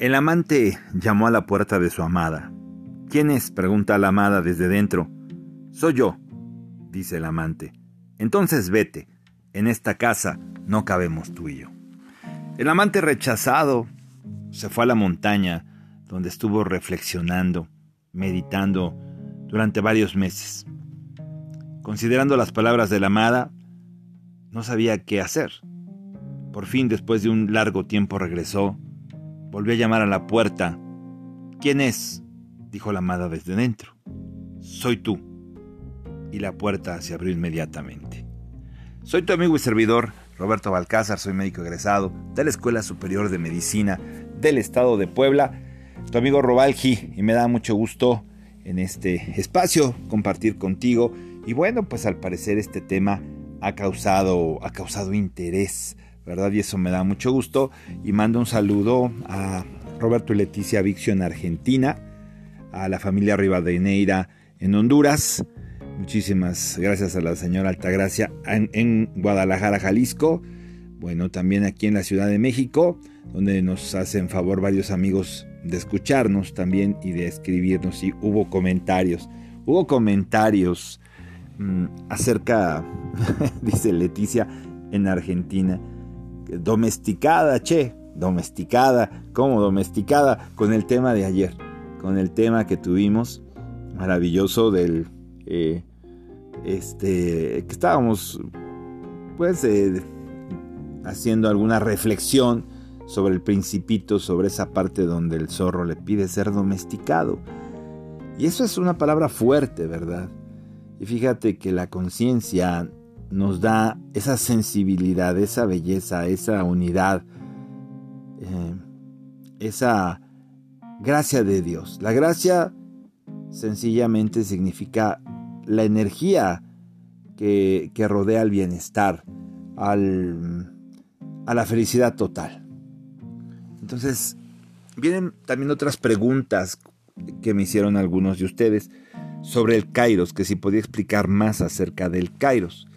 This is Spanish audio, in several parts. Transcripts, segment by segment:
El amante llamó a la puerta de su amada. ¿Quién es? pregunta la amada desde dentro. Soy yo, dice el amante. Entonces vete. En esta casa no cabemos tú y yo. El amante rechazado se fue a la montaña donde estuvo reflexionando, meditando durante varios meses. Considerando las palabras de la amada, no sabía qué hacer. Por fin, después de un largo tiempo, regresó Volvió a llamar a la puerta. ¿Quién es? dijo la amada desde dentro. Soy tú. Y la puerta se abrió inmediatamente. Soy tu amigo y servidor, Roberto Balcázar, soy médico egresado de la Escuela Superior de Medicina del Estado de Puebla, tu amigo Robalgi, y me da mucho gusto en este espacio compartir contigo. Y bueno, pues al parecer este tema ha causado, ha causado interés ¿verdad? Y eso me da mucho gusto. Y mando un saludo a Roberto y Leticia Vixio en Argentina, a la familia Rivadeneira en Honduras. Muchísimas gracias a la señora Altagracia en, en Guadalajara, Jalisco. Bueno, también aquí en la Ciudad de México, donde nos hacen favor varios amigos de escucharnos también y de escribirnos. Y hubo comentarios, hubo comentarios mm, acerca, dice Leticia, en Argentina domesticada, che, domesticada, como domesticada, con el tema de ayer, con el tema que tuvimos, maravilloso del, eh, este, que estábamos, pues, eh, haciendo alguna reflexión sobre el principito, sobre esa parte donde el zorro le pide ser domesticado. Y eso es una palabra fuerte, ¿verdad? Y fíjate que la conciencia nos da esa sensibilidad, esa belleza, esa unidad, eh, esa gracia de Dios. La gracia sencillamente significa la energía que, rodea al bienestar, al, a la felicidad total. Entonces, vienen también otras preguntas que me hicieron algunos de ustedes sobre el Kairos, que si podía explicar más acerca del Kairos.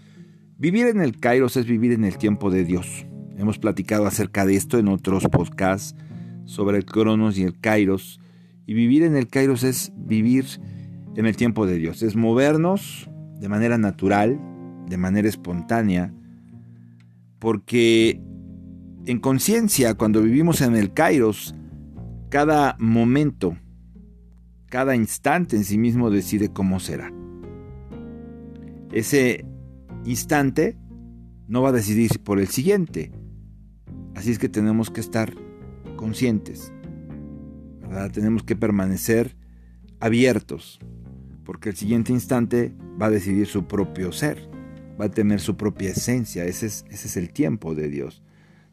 Vivir en el Kairos es vivir en el tiempo de Dios. Hemos platicado acerca de esto en otros podcasts sobre el Cronos y el Kairos. Y vivir en el Kairos es vivir en el tiempo de Dios, es movernos de manera natural, de manera espontánea, porque en conciencia, cuando vivimos en el Kairos, cada momento, cada instante en sí mismo decide cómo será. Ese instante no va a decidir por el siguiente. Así es que tenemos que estar conscientes. Tenemos que permanecer abiertos. Porque el siguiente instante va a decidir su propio ser. Va a tener su propia esencia. Ese es, ese es el tiempo de Dios.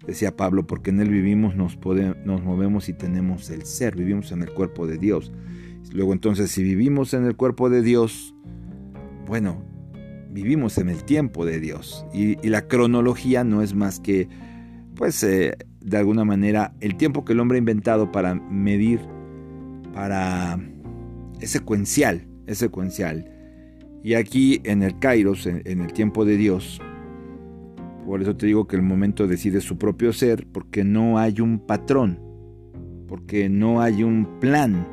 Decía Pablo, porque en Él vivimos, nos, nos movemos y tenemos el ser. Vivimos en el cuerpo de Dios. Luego entonces, si vivimos en el cuerpo de Dios, bueno, vivimos en el tiempo de Dios y, la cronología no es más que, pues, eh, de alguna manera, el tiempo que el hombre ha inventado para medir, para... es secuencial, es secuencial. Y aquí en el Kairos, en, el tiempo de Dios, por eso te digo que el momento decide su propio ser, porque no hay un patrón, porque no hay un plan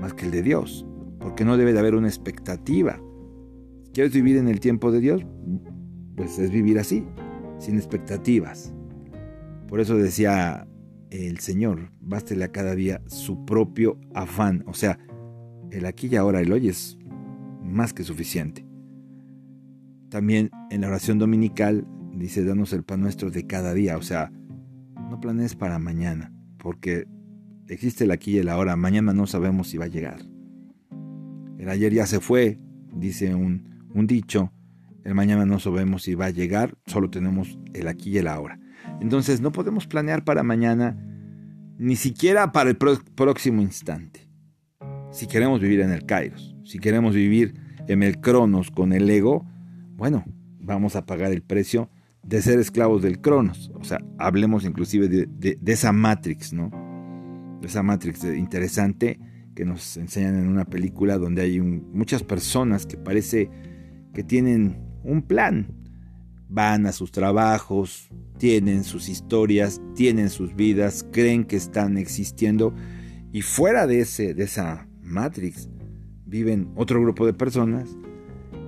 más que el de Dios, porque no debe de haber una expectativa ¿Quieres vivir en el tiempo de Dios? Pues es vivir así, sin expectativas. Por eso decía el Señor, bástele a cada día su propio afán. O sea, el aquí y ahora, el hoy es más que suficiente. También en la oración dominical dice, danos el pan nuestro de cada día. O sea, no planees para mañana, porque existe el aquí y el ahora. Mañana no sabemos si va a llegar. El ayer ya se fue, dice un, un dicho, el mañana no sabemos si va a llegar, solo tenemos el aquí y el ahora. Entonces no podemos planear para mañana, ni siquiera para el próximo instante. Si queremos vivir en el Kairos, si queremos vivir en el Cronos con el ego, bueno, vamos a pagar el precio de ser esclavos del Cronos. O sea, hablemos inclusive de, esa Matrix, ¿no? De esa Matrix interesante que nos enseñan en una película donde hay muchas personas que parece que tienen un plan, van a sus trabajos, tienen sus historias, tienen sus vidas, creen que están existiendo y fuera de, ese, de esa Matrix viven otro grupo de personas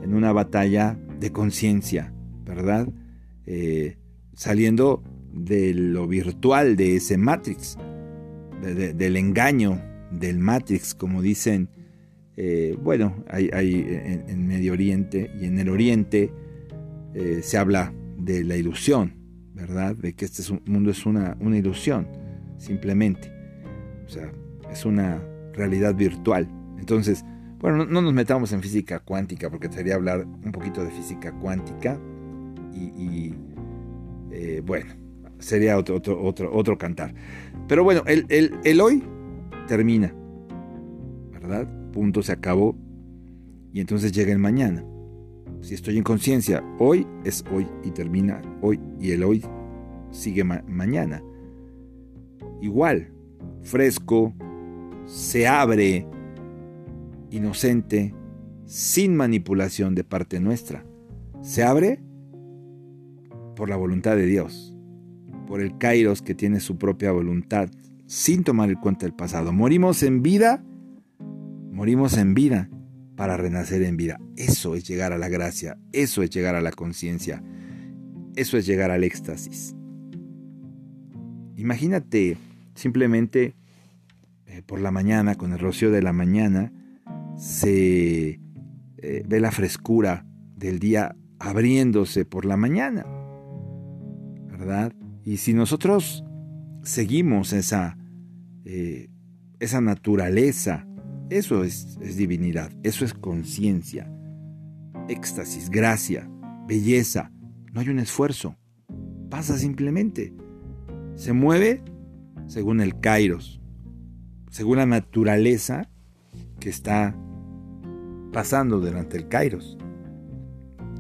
en una batalla de conciencia, ¿verdad? Eh, saliendo de lo virtual de ese Matrix, del engaño del Matrix, como dicen, eh, bueno, hay, en, Medio Oriente y en el Oriente eh, se habla de la ilusión, ¿verdad? De que este mundo es una, una ilusión, simplemente. O sea, es una realidad virtual. Entonces, bueno, no, nos metamos en física cuántica porque sería hablar un poquito de física cuántica y, eh, bueno, sería otro, otro, otro, otro cantar. Pero bueno, el, el, hoy termina, ¿verdad? Punto, se acabó. Y entonces llega el mañana. Si estoy en conciencia, hoy es hoy y termina hoy. Y el hoy sigue mañana. Igual, fresco, se abre, inocente, sin manipulación de parte nuestra. Se abre por la voluntad de Dios por el Kairos que tiene su propia voluntad, sin tomar en cuenta el pasado. Morimos en vida, morimos en vida para renacer en vida. Eso es llegar a la gracia, eso es llegar a la conciencia, eso es llegar al éxtasis. Imagínate simplemente eh, por la mañana, con el rocío de la mañana, se eh, ve la frescura del día abriéndose por la mañana, ¿verdad? Y si nosotros seguimos esa, eh, esa naturaleza, eso es, divinidad, eso es conciencia, éxtasis, gracia, belleza. No hay un esfuerzo, pasa simplemente. Se mueve según el kairos, según la naturaleza que está pasando delante del kairos.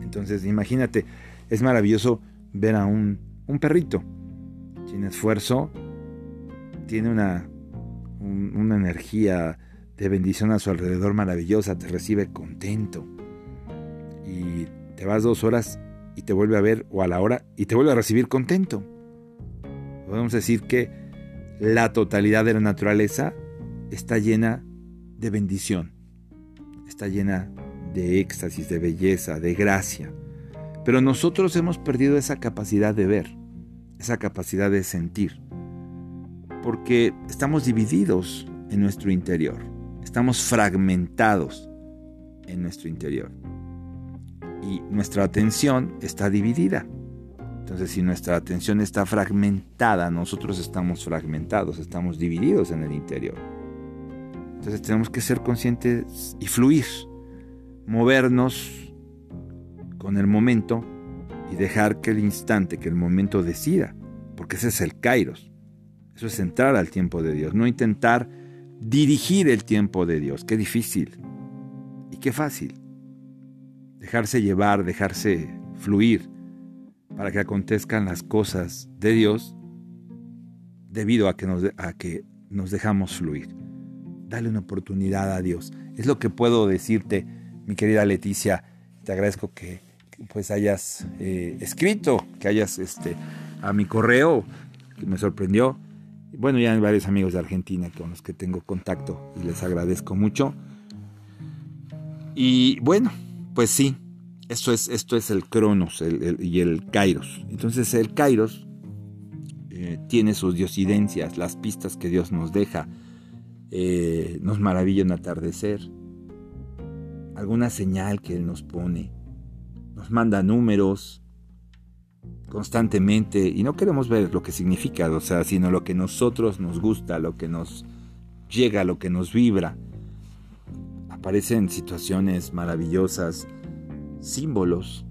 Entonces, imagínate, es maravilloso ver a un un perrito, sin esfuerzo, tiene una, una energía de bendición a su alrededor maravillosa, te recibe contento. Y te vas dos horas y te vuelve a ver o a la hora y te vuelve a recibir contento. Podemos decir que la totalidad de la naturaleza está llena de bendición, está llena de éxtasis, de belleza, de gracia. Pero nosotros hemos perdido esa capacidad de ver, esa capacidad de sentir, porque estamos divididos en nuestro interior, estamos fragmentados en nuestro interior y nuestra atención está dividida. Entonces, si nuestra atención está fragmentada, nosotros estamos fragmentados, estamos divididos en el interior. Entonces tenemos que ser conscientes y fluir, movernos con el momento y dejar que el instante, que el momento decida, porque ese es el kairos. Eso es entrar al tiempo de Dios, no intentar dirigir el tiempo de Dios. Qué difícil y qué fácil. Dejarse llevar, dejarse fluir para que acontezcan las cosas de Dios debido a que nos, dejamos fluir. Dale una oportunidad a Dios. Es lo que puedo decirte, mi querida Leticia. Te agradezco que pues hayas eh, escrito, que hayas este, a mi correo, que me sorprendió. Bueno, ya hay varios amigos de Argentina con los que tengo contacto y les agradezco mucho. Y bueno, pues sí, esto es, esto es el Cronos y el Kairos. Entonces el Kairos eh, tiene sus diosidencias, las pistas que Dios nos deja. Eh, nos maravilla un atardecer, alguna señal que Él nos pone, nos manda números constantemente y no queremos ver lo que significa, o sea, sino lo que nosotros nos gusta, lo que nos llega, lo que nos vibra. Aparecen situaciones maravillosas, símbolos,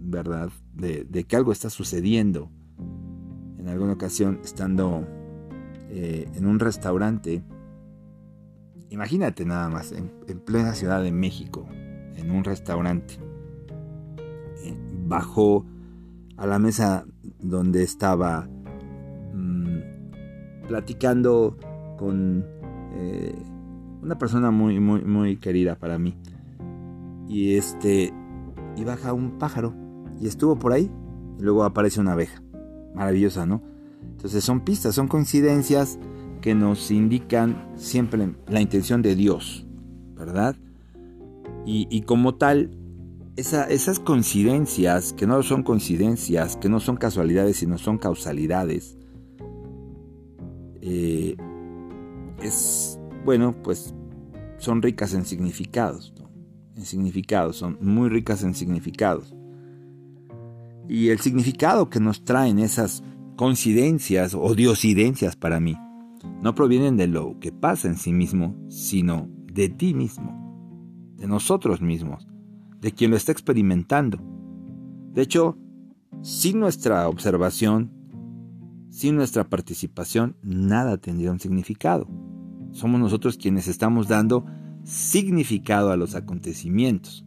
¿verdad? De, que algo está sucediendo. En alguna ocasión, estando eh, en un restaurante, imagínate nada más, en plena Ciudad de México, en un restaurante bajó a la mesa donde estaba mm, platicando con eh, una persona muy, muy, muy querida para mí. Y este, y baja un pájaro y estuvo por ahí luego aparece una abeja. Maravillosa, ¿no? Entonces son pistas, son coincidencias que nos indican siempre la intención de Dios, ¿verdad? Y, como tal, esas coincidencias, que no son coincidencias, que no son casualidades, sino son causalidades, eh, es, bueno, pues son ricas en significados, en significados, son muy ricas en significados. Y el significado que nos traen esas coincidencias o diosidencias para mí no provienen de lo que pasa en sí mismo, sino de ti mismo, de nosotros mismos, de quien lo está experimentando. De hecho, sin nuestra observación, sin nuestra participación, nada tendría un significado. Somos nosotros quienes estamos dando significado a los acontecimientos.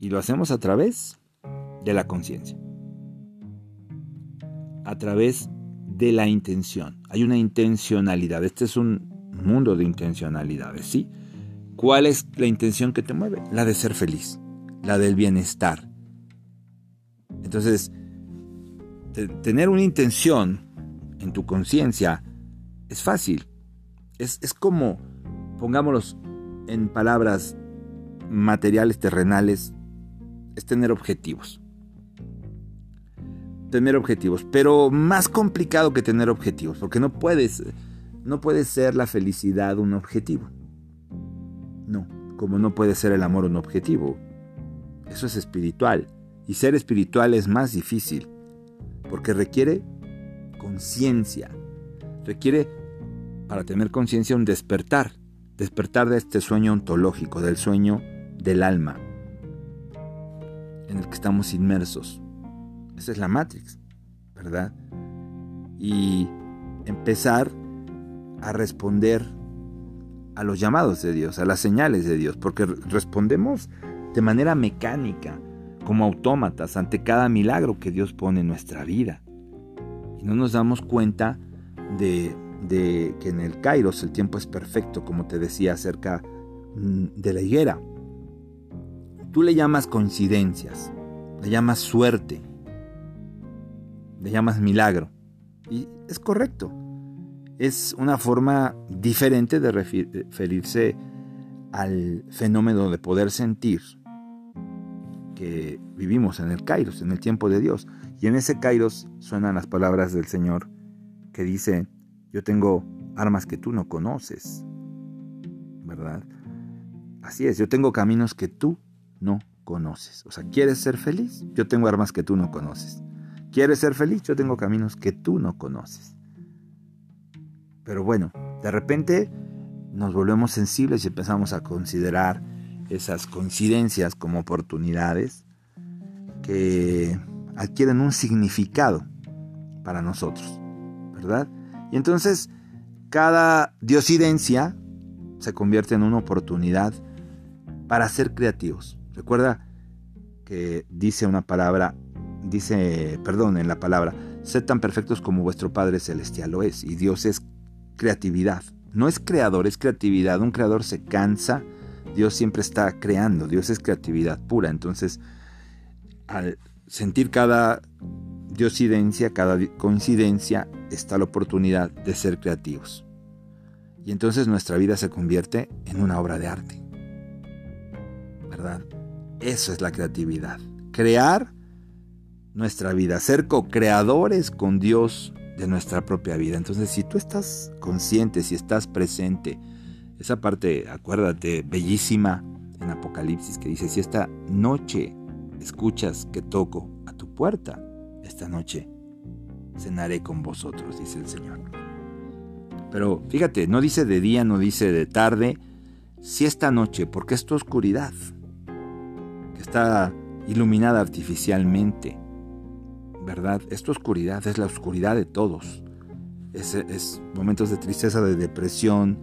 Y lo hacemos a través de la conciencia. A través de la intención. Hay una intencionalidad. Este es un mundo de intencionalidades, ¿sí? ¿Cuál es la intención que te mueve? La de ser feliz, la del bienestar. Entonces, tener una intención en tu conciencia es fácil. Es, es como, pongámoslo en palabras materiales, terrenales, es tener objetivos tener objetivos, pero más complicado que tener objetivos, porque no puedes, no puede ser la felicidad un objetivo. Como no puede ser el amor un objetivo. Eso es espiritual. Y ser espiritual es más difícil, porque requiere conciencia. Requiere, para tener conciencia, un despertar. Despertar de este sueño ontológico, del sueño del alma, en el que estamos inmersos. Esa es la Matrix, ¿verdad? Y empezar a responder a los llamados de Dios, a las señales de Dios, porque respondemos de manera mecánica, como autómatas, ante cada milagro que Dios pone en nuestra vida. Y no nos damos cuenta de, que en el Kairos el tiempo es perfecto, como te decía acerca mm, de la higuera. Tú le llamas coincidencias, le llamas suerte, le llamas milagro. Y es correcto. Es una forma diferente de referirse al fenómeno de poder sentir que vivimos en el Kairos, en el tiempo de Dios. Y en ese Kairos suenan las palabras del Señor que dice, yo tengo armas que tú no conoces, ¿verdad? Así es, yo tengo caminos que tú no conoces. O sea, ¿quieres ser feliz? Yo tengo armas que tú no conoces. ¿Quieres ser feliz? Yo tengo caminos que tú no conoces. Pero bueno, de repente nos volvemos sensibles y empezamos a considerar esas coincidencias como oportunidades que adquieren un significado para nosotros, ¿verdad? Y entonces cada diosidencia se convierte en una oportunidad para ser creativos. Recuerda que dice una palabra dice, perdón, en la palabra, sed tan perfectos como vuestro Padre Celestial lo es. Y Dios es creatividad. No es creador, es creatividad. Un creador se cansa, Dios siempre está creando, Dios es creatividad pura. Entonces, al sentir cada diosidencia, cada coincidencia, está la oportunidad de ser creativos. Y entonces nuestra vida se convierte en una obra de arte. ¿Verdad? Eso es la creatividad. Crear nuestra vida, ser co-creadores con Dios de nuestra propia vida. Entonces, si tú estás consciente, si estás presente, esa parte, acuérdate, bellísima en Apocalipsis que dice, si esta noche escuchas que toco a tu puerta, esta noche cenaré con vosotros, dice el Señor. Pero fíjate, no dice de día, no dice de tarde, si esta noche, porque es tu oscuridad, que está iluminada artificialmente, ¿verdad? Esta oscuridad es la oscuridad de todos. Es, momentos de tristeza, de depresión,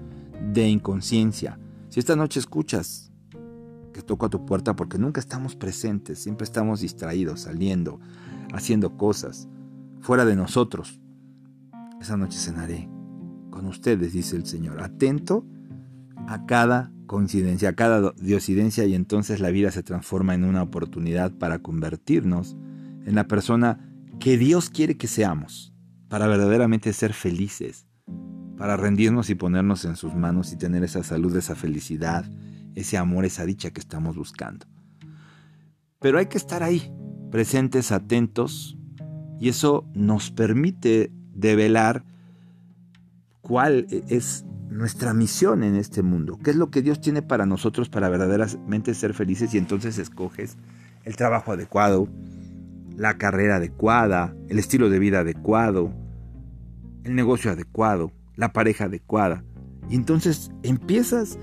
de inconsciencia. Si esta noche escuchas que toco a tu puerta porque nunca estamos presentes, siempre estamos distraídos, saliendo, haciendo cosas, fuera de nosotros, esa noche cenaré con ustedes, dice el Señor, atento a cada coincidencia, a cada diosidencia y entonces la vida se transforma en una oportunidad para convertirnos en la persona que Dios quiere que seamos, para verdaderamente ser felices, para rendirnos y ponernos en sus manos y tener esa salud, esa felicidad, ese amor, esa dicha que estamos buscando. Pero hay que estar ahí, presentes, atentos, y eso nos permite develar cuál es nuestra misión en este mundo, qué es lo que Dios tiene para nosotros para verdaderamente ser felices y entonces escoges el trabajo adecuado, la carrera adecuada, el estilo de vida adecuado, el negocio adecuado, la pareja adecuada. Y entonces empiezas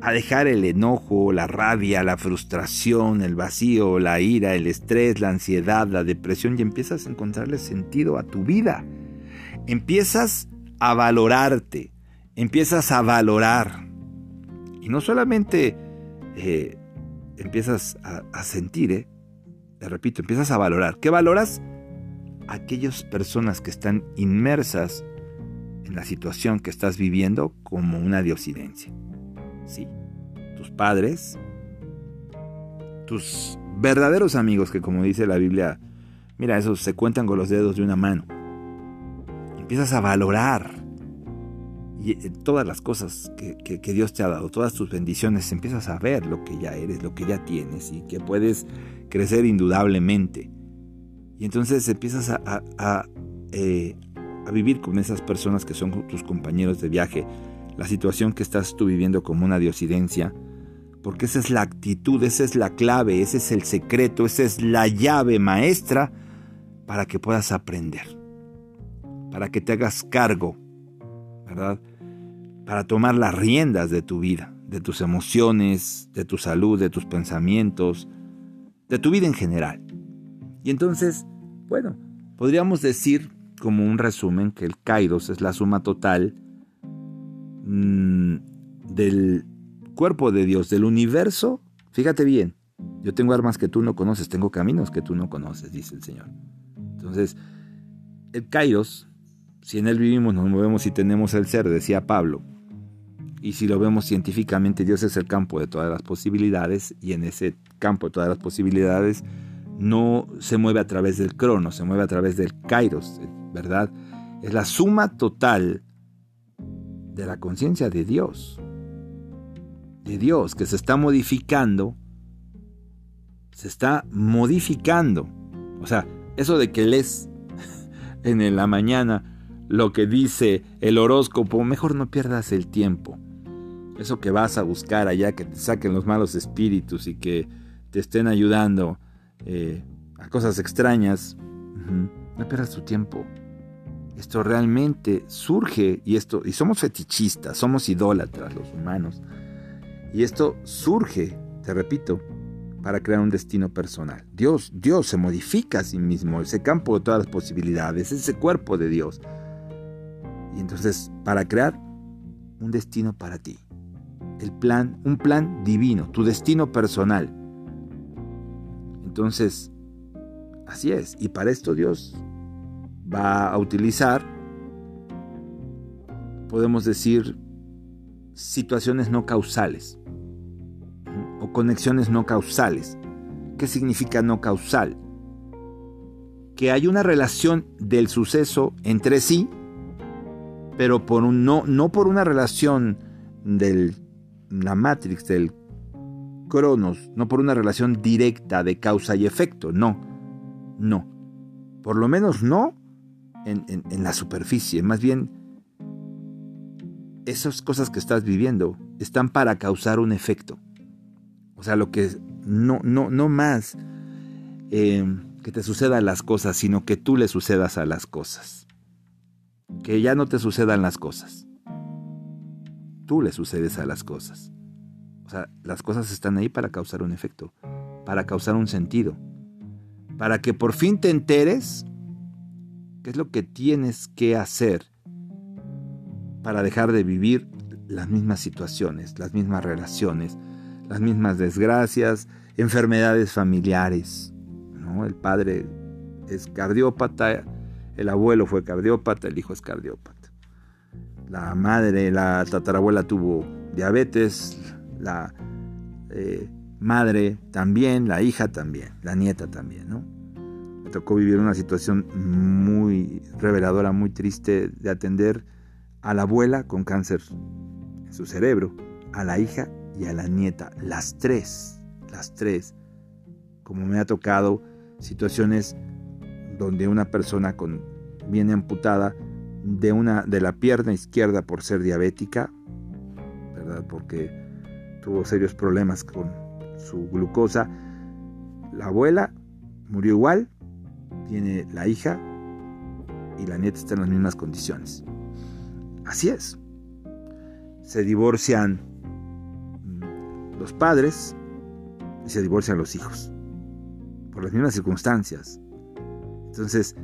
a dejar el enojo, la rabia, la frustración, el vacío, la ira, el estrés, la ansiedad, la depresión y empiezas a encontrarle sentido a tu vida. Empiezas a valorarte, empiezas a valorar. Y no solamente eh, empiezas a, sentir, eh, te repito, empiezas a valorar. ¿Qué valoras? Aquellas personas que están inmersas en la situación que estás viviendo como una diosidencia. Sí, tus padres, tus verdaderos amigos que como dice la Biblia, mira, esos se cuentan con los dedos de una mano. Empiezas a valorar y eh, todas las cosas que, Dios te ha dado, todas tus bendiciones, empiezas a ver lo que ya eres, lo que ya tienes y que puedes crecer indudablemente. Y entonces empiezas a, a eh, vivir con esas personas que son tus compañeros de viaje, la situación que estás tú viviendo como una diosidencia, porque esa es la actitud, esa es la clave, ese es el secreto, esa es la llave maestra para que puedas aprender, para que te hagas cargo, ¿verdad? Para tomar las riendas de tu vida, de tus emociones, de tu salud, de tus pensamientos, de tu vida en general. Y entonces, bueno, podríamos decir como un resumen que el kairos es la suma total Mm, del cuerpo de Dios, del universo, fíjate bien, yo tengo armas que tú no conoces, tengo caminos que tú no conoces, dice el Señor. Entonces, el Kairos, si en él vivimos, nos movemos y tenemos el ser, decía Pablo, y si lo vemos científicamente, Dios es el campo de todas las posibilidades, y en ese campo de todas las posibilidades no se mueve a través del crono, se mueve a través del Kairos, ¿verdad? Es la suma total de la conciencia de Dios. De Dios que se está modificando. Se está modificando. O sea, eso de que lees en la mañana lo que dice el horóscopo, mejor no pierdas el tiempo. Eso que vas a buscar allá, que te saquen los malos espíritus y que te estén ayudando eh, a cosas extrañas, no pierdas tu tiempo. Esto realmente surge y esto y somos fetichistas, somos idólatras los humanos. Y esto surge, te repito, para crear un destino personal. Dios, Dios se modifica a sí mismo, ese campo de todas las posibilidades, ese cuerpo de Dios. Y entonces, para crear un destino para ti. El plan, un plan divino, tu destino personal. Entonces, así es. Y para esto Dios va a utilizar, podemos decir, situaciones no causales o conexiones no causales. ¿Qué significa no causal? Que hay una relación del suceso entre sí, pero por un, no, no por una relación de la Matrix, del Cronos, no por una relación directa de causa y efecto, no, no. Por lo menos no en, la superficie, más bien esas cosas que estás viviendo están para causar un efecto. O sea, lo que no, no, no más eh, que te sucedan las cosas, sino que tú le sucedas a las cosas. Que ya no te sucedan las cosas. Tú le sucedes a las cosas. O sea, las cosas están ahí para causar un efecto, para causar un sentido, para que por fin te enteres ¿Qué es lo que tienes que hacer para dejar de vivir las mismas situaciones, las mismas relaciones, las mismas desgracias, enfermedades familiares? ¿no? El padre es cardiópata, el abuelo fue cardiópata, el hijo es cardiópata. La madre, la tatarabuela tuvo diabetes, la eh, madre también, la hija también, la nieta también, ¿no? me tocó vivir una situación muy reveladora, muy triste de atender a la abuela con cáncer en su cerebro, a la hija y a la nieta, las tres, las tres. Como me ha tocado situaciones donde una persona con viene amputada de una de la pierna izquierda por ser diabética, ¿verdad? Porque tuvo serios problemas con su glucosa. La abuela murió igual, tiene la hija y la nieta está en las mismas condiciones. Así es. Se divorcian los padres y se divorcian los hijos. Por las mismas circunstancias. Entonces,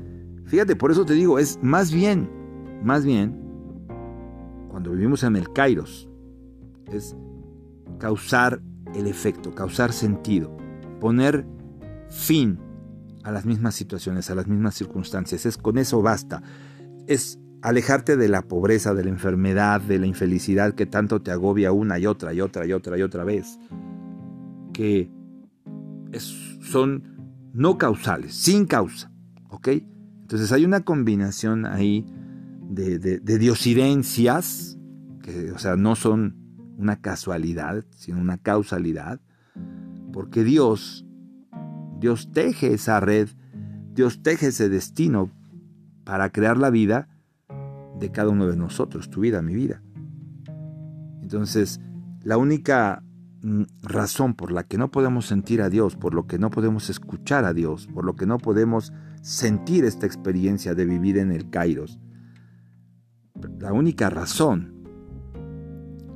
fíjate, por eso te digo, es más bien, más bien, cuando vivimos en el Kairos, es causar el efecto, causar sentido, poner fin a las mismas situaciones, a las mismas circunstancias. Es con eso basta. Es alejarte de la pobreza, de la enfermedad, de la infelicidad que tanto te agobia una y otra y otra y otra y otra vez. Que son no causales, sin causa. ¿Ok? Entonces hay una combinación ahí de, de diosidencias, que o sea, no son una casualidad, sino una causalidad, porque Dios, Dios teje esa red, Dios teje ese destino para crear la vida de cada uno de nosotros, tu vida, mi vida. Entonces, la única mm, razón por la que no podemos sentir a Dios, por lo que no podemos escuchar a Dios, por lo que no podemos sentir esta experiencia de vivir en el Kairos, la única razón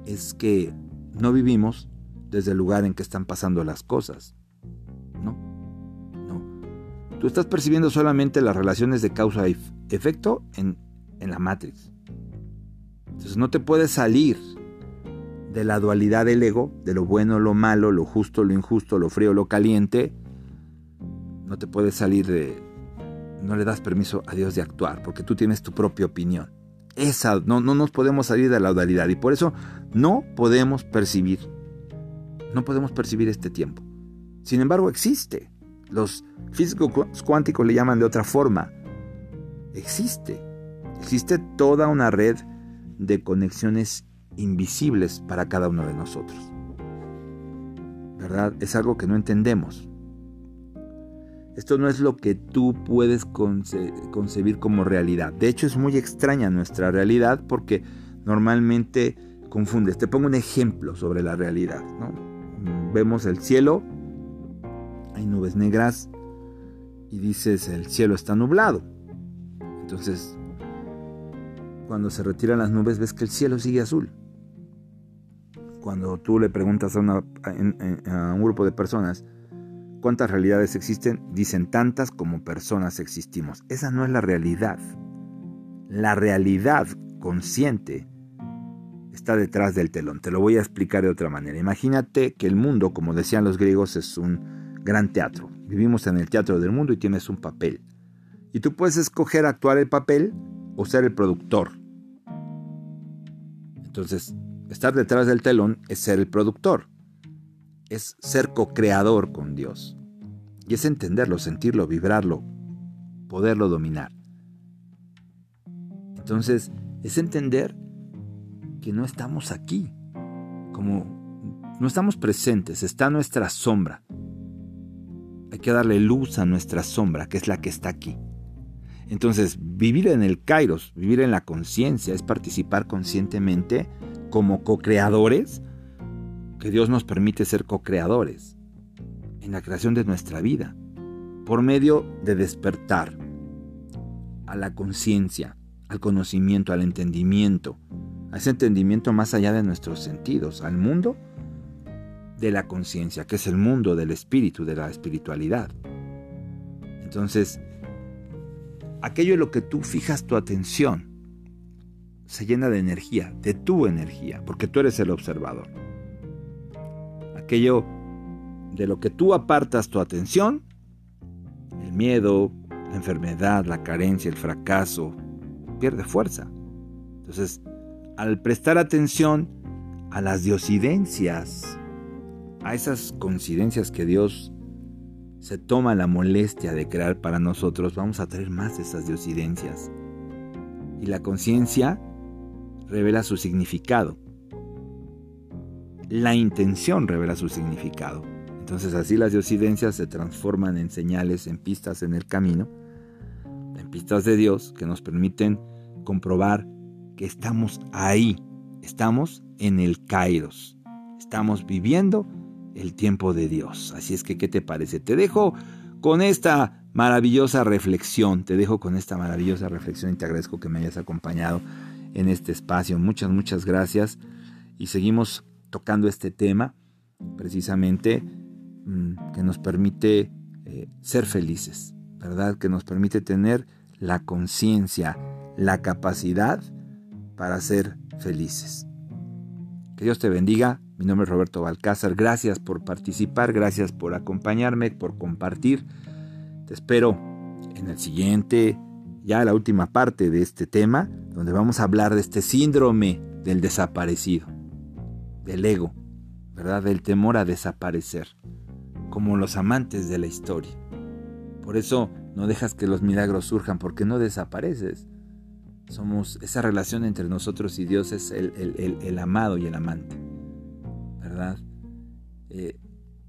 es que no vivimos desde el lugar en que están pasando las cosas. No, no. Tú estás percibiendo solamente las relaciones de causa y efecto en en la Matrix. Entonces no te puedes salir de la dualidad del ego, de lo bueno, lo malo, lo justo, lo injusto, lo frío, lo caliente. No te puedes salir de... No le das permiso a Dios de actuar, porque tú tienes tu propia opinión. Esa, no, no nos podemos salir de la dualidad y por eso no podemos percibir, no podemos percibir este tiempo. Sin embargo, existe. Los físicos cuánticos le llaman de otra forma. Existe. Existe toda una red de conexiones invisibles para cada uno de nosotros. ¿Verdad? Es algo que no entendemos. Esto no es lo que tú puedes concebir como realidad. De hecho, es muy extraña nuestra realidad porque normalmente confundes. Te pongo un ejemplo sobre la realidad. Vemos el cielo, hay nubes negras y dices el cielo está nublado. Entonces cuando se retiran las nubes ves que el cielo sigue azul. Cuando tú le preguntas a, un grupo de personas cuántas realidades existen, dicen tantas como personas existimos. Esa no es la realidad. La realidad consciente está detrás del telón. Te lo voy a explicar de otra manera. Imagínate que el mundo, como decían los griegos, es un gran teatro. Vivimos en el teatro del mundo y tienes un papel. Y tú puedes escoger actuar el papel o ser el productor. Entonces, estar detrás del telón es ser el productor, es ser co-creador con Dios. Y es entenderlo, sentirlo, vibrarlo, poderlo dominar. Entonces, es entender que no estamos aquí, como no estamos presentes, está nuestra sombra. Hay que darle luz a nuestra sombra, que es la que está aquí. Entonces, vivir en el kairos, vivir en la conciencia, es participar conscientemente como co-creadores, que Dios nos permite ser co-creadores en la creación de nuestra vida, por medio de despertar a la conciencia, al conocimiento, al entendimiento, a ese entendimiento más allá de nuestros sentidos, al mundo de la conciencia, que es el mundo del espíritu, de la espiritualidad. Entonces, aquello en lo que tú fijas tu atención se llena de energía, de tu energía, porque tú eres el observador. Aquello de lo que tú apartas tu atención, el miedo, la enfermedad, la carencia, el fracaso, pierde fuerza. Entonces, al prestar atención a las diosidencias, a esas coincidencias que Dios se toma la molestia de crear para nosotros, vamos a traer más de esas diosidencias. Y la conciencia revela su significado. La intención revela su significado. Entonces así las diosidencias se transforman en señales, en pistas en el camino, en pistas de Dios que nos permiten comprobar que estamos ahí, estamos en el Kairos, estamos viviendo el tiempo de Dios. Así es que, ¿qué te parece? Te dejo con esta maravillosa reflexión, te dejo con esta maravillosa reflexión y te agradezco que me hayas acompañado en este espacio. Muchas, muchas gracias. Y seguimos tocando este tema, precisamente, mm, que nos permite eh, ser felices, ¿verdad? Que nos permite tener la conciencia, la capacidad para ser felices. Que Dios te bendiga. Mi nombre es Roberto Balcázar. Gracias por participar, gracias por acompañarme, por compartir. Te espero en el siguiente, ya la última parte de este tema, donde vamos a hablar de este síndrome del desaparecido, del ego, ¿verdad? Del temor a desaparecer, como los amantes de la historia. Por eso no dejas que los milagros surjan, porque no desapareces. Somos esa relación entre nosotros y Dios es el, el amado y el amante. Eh,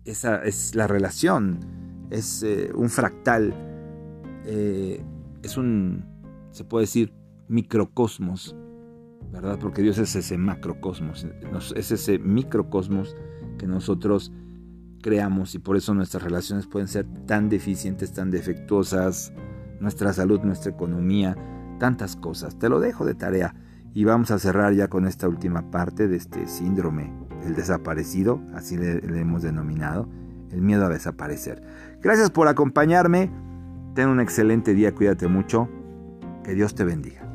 esa es la relación, es eh, un fractal, eh, es un, se puede decir, microcosmos, ¿verdad? Porque Dios es ese macrocosmos, es ese microcosmos que nosotros creamos y por eso nuestras relaciones pueden ser tan deficientes, tan defectuosas, nuestra salud, nuestra economía, tantas cosas. Te lo dejo de tarea y vamos a cerrar ya con esta última parte de este síndrome el desaparecido, así le, hemos denominado, el miedo a desaparecer. Gracias por acompañarme, ten un excelente día, cuídate mucho, que Dios te bendiga.